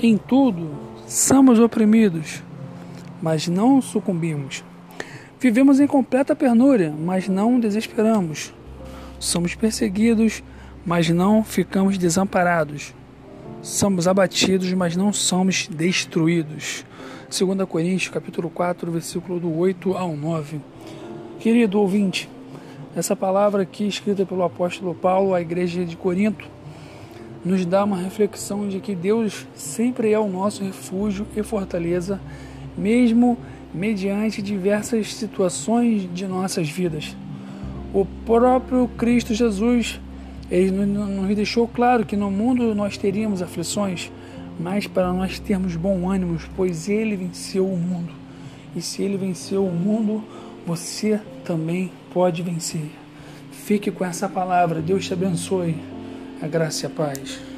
Em tudo, somos oprimidos, mas não sucumbimos. Vivemos em completa penúria, mas não desesperamos. Somos perseguidos, mas não ficamos desamparados. Somos abatidos, mas não somos destruídos. 2 Coríntios, capítulo 4, versículo do 8 ao 9. Querido ouvinte, essa palavra aqui escrita pelo apóstolo Paulo à igreja de Corinto nos dá uma reflexão de que Deus sempre é o nosso refúgio e fortaleza, mesmo mediante diversas situações de nossas vidas. O próprio Cristo Jesus ele nos deixou claro que no mundo nós teríamos aflições, mas para nós termos bom ânimo, pois ele venceu o mundo. E se ele venceu o mundo, você também pode vencer. Fique com essa palavra. Deus te abençoe. A graça e a paz.